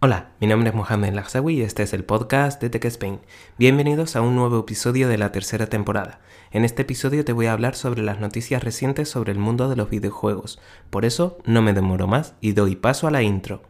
Hola, mi nombre es Mohamed Lagsawi y este es el podcast de Tech Spain. Bienvenidos a un nuevo episodio de la tercera temporada. En este episodio te voy a hablar sobre las noticias recientes sobre el mundo de los videojuegos. Por eso no me demoro más y doy paso a la intro.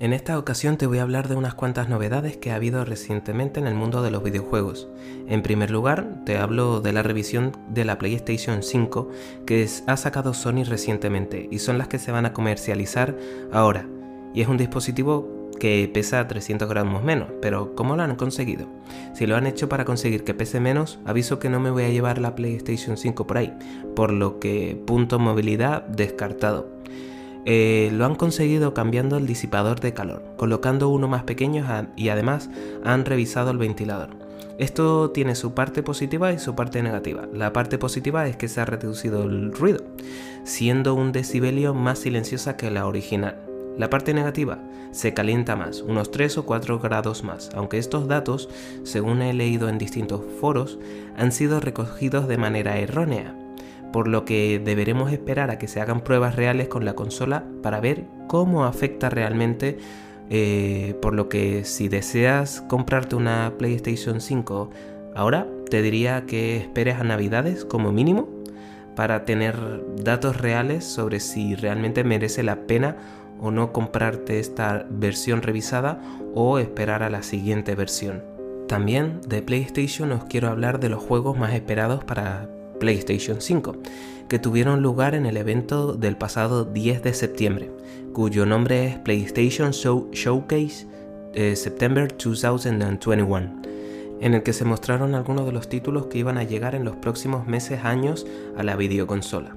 En esta ocasión te voy a hablar de unas cuantas novedades que ha habido recientemente en el mundo de los videojuegos. En primer lugar, te hablo de la revisión de la PlayStation 5 que ha sacado Sony recientemente y son las que se van a comercializar ahora. Y es un dispositivo que pesa 300 gramos menos, pero ¿cómo lo han conseguido? Si lo han hecho para conseguir que pese menos, aviso que no me voy a llevar la PlayStation 5 por ahí, por lo que punto movilidad descartado. Eh, lo han conseguido cambiando el disipador de calor, colocando uno más pequeño y además han revisado el ventilador. Esto tiene su parte positiva y su parte negativa. La parte positiva es que se ha reducido el ruido, siendo un decibelio más silenciosa que la original. La parte negativa, se calienta más, unos 3 o 4 grados más, aunque estos datos, según he leído en distintos foros, han sido recogidos de manera errónea por lo que deberemos esperar a que se hagan pruebas reales con la consola para ver cómo afecta realmente. Eh, por lo que si deseas comprarte una PlayStation 5 ahora, te diría que esperes a Navidades como mínimo para tener datos reales sobre si realmente merece la pena o no comprarte esta versión revisada o esperar a la siguiente versión. También de PlayStation os quiero hablar de los juegos más esperados para PlayStation 5, que tuvieron lugar en el evento del pasado 10 de septiembre, cuyo nombre es PlayStation Showcase eh, September 2021, en el que se mostraron algunos de los títulos que iban a llegar en los próximos meses, años a la videoconsola.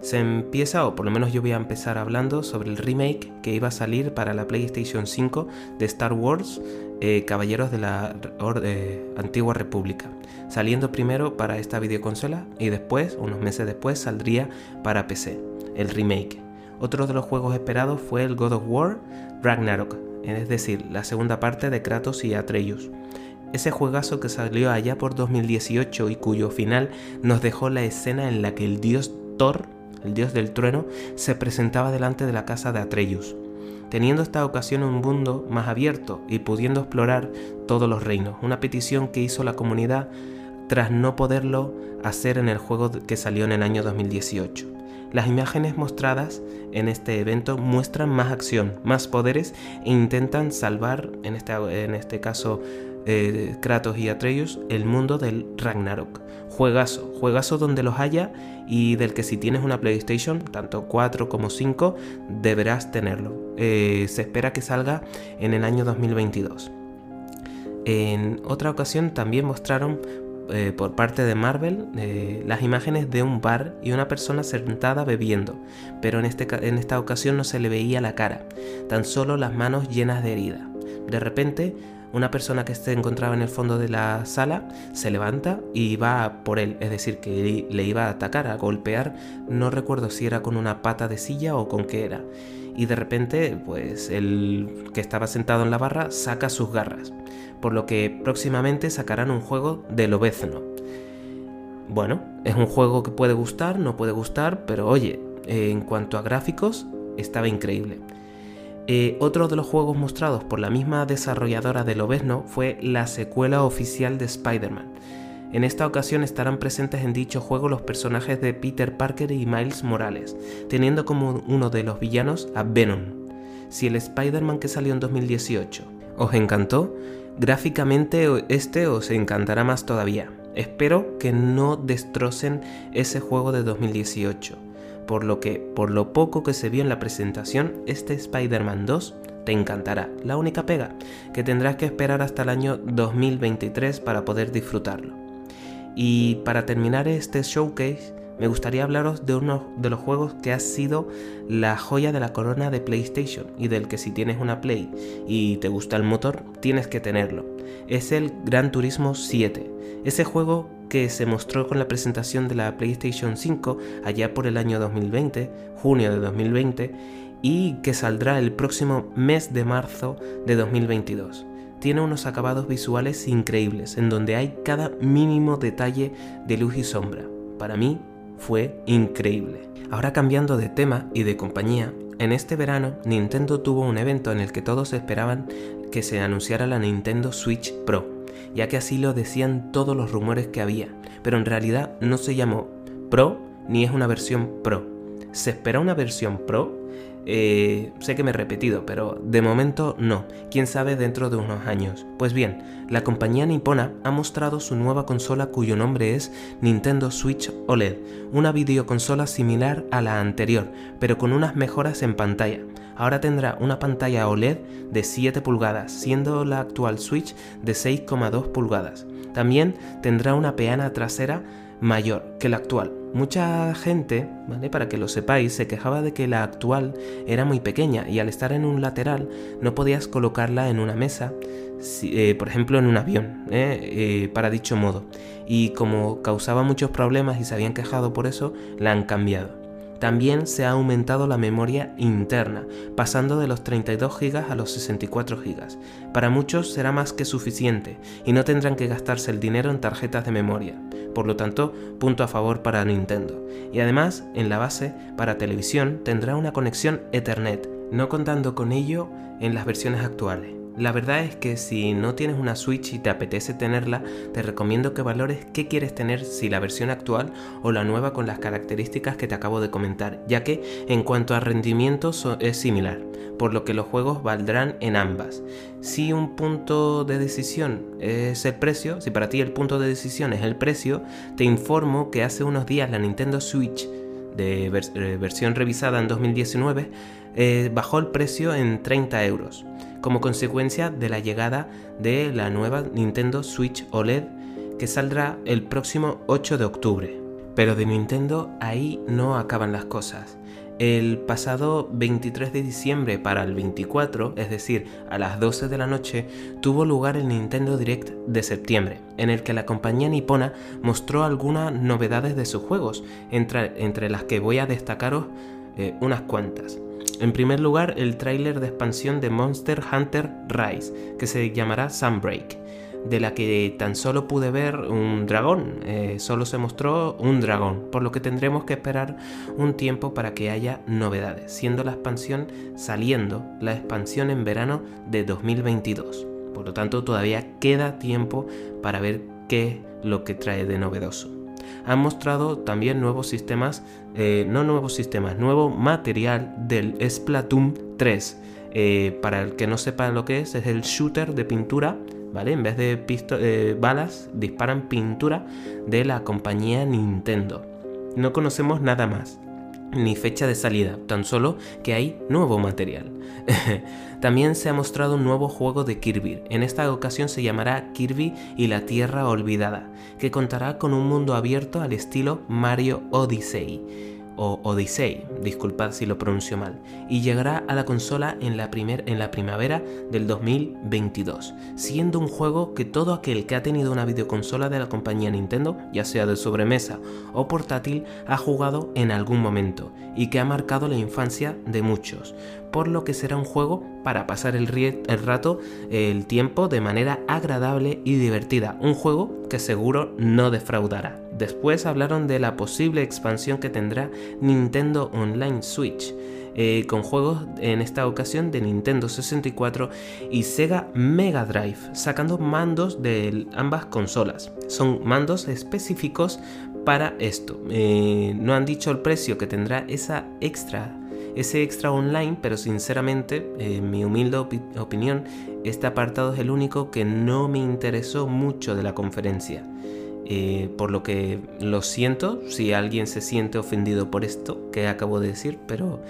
Se empieza, o por lo menos yo voy a empezar hablando sobre el remake que iba a salir para la PlayStation 5 de Star Wars eh, Caballeros de la eh, Antigua República, saliendo primero para esta videoconsola y después, unos meses después, saldría para PC, el remake. Otro de los juegos esperados fue el God of War Ragnarok, es decir, la segunda parte de Kratos y Atreus. Ese juegazo que salió allá por 2018 y cuyo final nos dejó la escena en la que el dios Thor el dios del trueno, se presentaba delante de la casa de Atreus, teniendo esta ocasión un mundo más abierto y pudiendo explorar todos los reinos, una petición que hizo la comunidad tras no poderlo hacer en el juego que salió en el año 2018. Las imágenes mostradas en este evento muestran más acción, más poderes e intentan salvar, en este, en este caso eh, Kratos y Atreus, el mundo del Ragnarok. Juegazo, juegazo donde los haya y del que si tienes una PlayStation, tanto 4 como 5, deberás tenerlo. Eh, se espera que salga en el año 2022. En otra ocasión también mostraron eh, por parte de Marvel las imágenes de un bar y una persona sentada bebiendo, pero en, este, en esta ocasión no se le veía la cara, tan solo las manos llenas de herida. De repente una persona que se encontraba en el fondo de la sala se levanta y va por él, es decir, que le iba a atacar, a golpear, no recuerdo si era con una pata de silla o con qué era. Y de repente, pues el que estaba sentado en la barra saca sus garras, por lo que próximamente sacarán un juego de Lobezno. Bueno, es un juego que puede gustar, no puede gustar, pero oye, en cuanto a gráficos, estaba increíble. Eh, otro de los juegos mostrados por la misma desarrolladora de Lobezno fue la secuela oficial de Spider-Man. En esta ocasión estarán presentes en dicho juego los personajes de Peter Parker y Miles Morales, teniendo como uno de los villanos a Venom. Si el Spider-Man que salió en 2018 os encantó, gráficamente este os encantará más todavía. Espero que no destrocen ese juego de 2018 por lo que, por lo poco que se vio en la presentación, este Spider-Man 2 te encantará. La única pega, que tendrás que esperar hasta el año 2023 para poder disfrutarlo. Y para terminar este showcase, me gustaría hablaros de uno de los juegos que ha sido la joya de la corona de PlayStation y del que si tienes una Play y te gusta el motor, tienes que tenerlo. Es el Gran Turismo 7. Ese juego que se mostró con la presentación de la PlayStation 5 allá por el año 2020, junio de 2020, y que saldrá el próximo mes de marzo de 2022. Tiene unos acabados visuales increíbles, en donde hay cada mínimo detalle de luz y sombra. Para mí fue increíble. Ahora cambiando de tema y de compañía, en este verano Nintendo tuvo un evento en el que todos esperaban que se anunciara la Nintendo Switch Pro, ya que así lo decían todos los rumores que había, pero en realidad no se llamó Pro ni es una versión Pro. ¿Se espera una versión Pro? Eh, sé que me he repetido, pero de momento no. Quién sabe dentro de unos años. Pues bien, la compañía nipona ha mostrado su nueva consola cuyo nombre es Nintendo Switch OLED, una videoconsola similar a la anterior, pero con unas mejoras en pantalla. Ahora tendrá una pantalla OLED de 7 pulgadas, siendo la actual Switch de 6,2 pulgadas. También tendrá una peana trasera mayor que la actual. Mucha gente, ¿vale? para que lo sepáis, se quejaba de que la actual era muy pequeña y al estar en un lateral no podías colocarla en una mesa, eh, por ejemplo en un avión, ¿eh? Eh, para dicho modo. Y como causaba muchos problemas y se habían quejado por eso, la han cambiado. También se ha aumentado la memoria interna, pasando de los 32 GB a los 64 GB. Para muchos será más que suficiente y no tendrán que gastarse el dinero en tarjetas de memoria. Por lo tanto, punto a favor para Nintendo. Y además, en la base, para televisión, tendrá una conexión Ethernet, no contando con ello en las versiones actuales. La verdad es que si no tienes una Switch y te apetece tenerla, te recomiendo que valores qué quieres tener, si la versión actual o la nueva con las características que te acabo de comentar, ya que en cuanto a rendimiento es similar, por lo que los juegos valdrán en ambas. Si un punto de decisión es el precio, si para ti el punto de decisión es el precio, te informo que hace unos días la Nintendo Switch de eh, versión revisada en 2019 eh, bajó el precio en 30 euros como consecuencia de la llegada de la nueva Nintendo Switch OLED que saldrá el próximo 8 de octubre. Pero de Nintendo ahí no acaban las cosas. El pasado 23 de diciembre para el 24, es decir, a las 12 de la noche, tuvo lugar el Nintendo Direct de septiembre, en el que la compañía nipona mostró algunas novedades de sus juegos, entre, las que voy a destacaros eh, unas cuantas. En primer lugar, el tráiler de expansión de Monster Hunter Rise, que se llamará Sunbreak, de la que tan solo pude ver un dragón, eh, solo se mostró un dragón, por lo que tendremos que esperar un tiempo para que haya novedades, siendo la expansión saliendo la expansión en verano de 2022. Por lo tanto, todavía queda tiempo para ver qué es lo que trae de novedoso han mostrado también nuevos sistemas, eh, no nuevos sistemas, nuevo material del Splatoon 3. Eh, para el que no sepa lo que es, es el shooter de pintura, ¿vale? En vez de eh, balas, disparan pintura de la compañía Nintendo. No conocemos nada más ni fecha de salida, tan solo que hay nuevo material. También se ha mostrado un nuevo juego de Kirby, en esta ocasión se llamará Kirby y la Tierra Olvidada, que contará con un mundo abierto al estilo Mario Odyssey o Odyssey, disculpad si lo pronuncio mal, y llegará a la consola en la, en la primavera del 2022, siendo un juego que todo aquel que ha tenido una videoconsola de la compañía Nintendo, ya sea de sobremesa o portátil, ha jugado en algún momento y que ha marcado la infancia de muchos, por lo que será un juego para pasar el, el rato, el tiempo de manera agradable y divertida, un juego que seguro no defraudará. Después hablaron de la posible expansión que tendrá Nintendo Online Switch. Eh, con juegos en esta ocasión de Nintendo 64 y Sega Mega Drive, sacando mandos de ambas consolas. Son mandos específicos para esto. Eh, no han dicho el precio que tendrá esa extra, ese extra online, pero sinceramente, en mi humilde opinión, este apartado es el único que no me interesó mucho de la conferencia. Eh, por lo que lo siento si alguien se siente ofendido por esto que acabo de decir, pero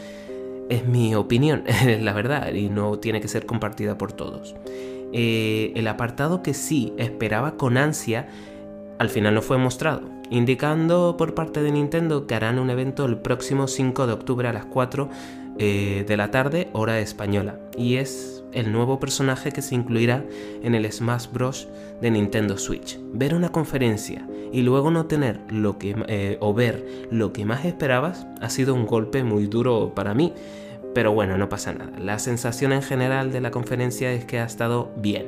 es mi opinión, la verdad, y no tiene que ser compartida por todos. Eh, el apartado que sí esperaba con ansia, al final no fue mostrado, indicando por parte de Nintendo que harán un evento el próximo 5 de octubre a las 4 eh, de la tarde, hora española, y es el nuevo personaje que se incluirá en el Smash Bros. de Nintendo Switch. Ver una conferencia y luego no tener lo que eh, o ver lo que más esperabas ha sido un golpe muy duro para mí. Pero bueno, no pasa nada. La sensación en general de la conferencia es que ha estado bien.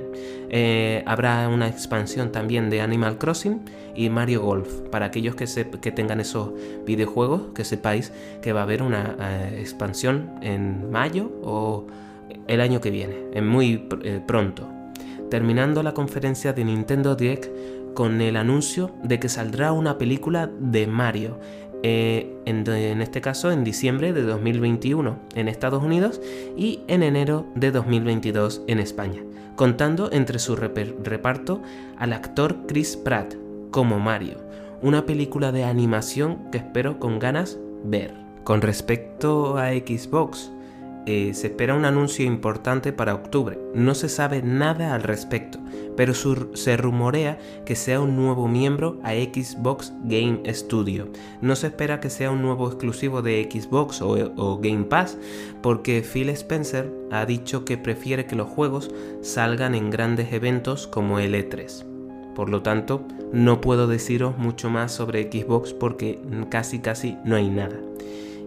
Eh, habrá una expansión también de Animal Crossing y Mario Golf. Para aquellos que, que tengan esos videojuegos, que sepáis que va a haber una eh, expansión en mayo o el año que viene, en muy eh, pronto. Terminando la conferencia de Nintendo Direct con el anuncio de que saldrá una película de Mario eh, en, este caso en diciembre de 2021 en Estados Unidos y en enero de 2022 en España, contando entre su reparto al actor Chris Pratt como Mario, una película de animación que espero con ganas ver. Con respecto a Xbox, eh, se espera un anuncio importante para octubre. No se sabe nada al respecto, pero se rumorea que sea un nuevo miembro a Xbox Game Studio. No se espera que sea un nuevo exclusivo de Xbox o, o Game Pass, porque Phil Spencer ha dicho que prefiere que los juegos salgan en grandes eventos como el E3. Por lo tanto, no puedo deciros mucho más sobre Xbox porque casi casi no hay nada.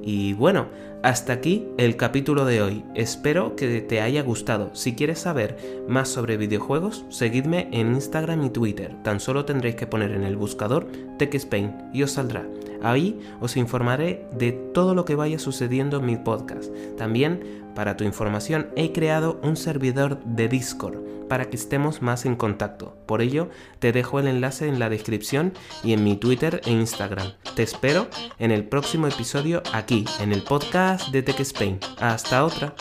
Y bueno, hasta aquí el capítulo de hoy. Espero que te haya gustado. Si quieres saber más sobre videojuegos, seguidme en Instagram y Twitter. Tan solo tendréis que poner en el buscador TechSpain y os saldrá. Ahí os informaré de todo lo que vaya sucediendo en mi podcast. También, para tu información, he creado un servidor de Discord para que estemos más en contacto. Por ello, te dejo el enlace en la descripción y en mi Twitter e Instagram. Te espero en el próximo episodio aquí, en el podcast de Tech Spain. Hasta otra.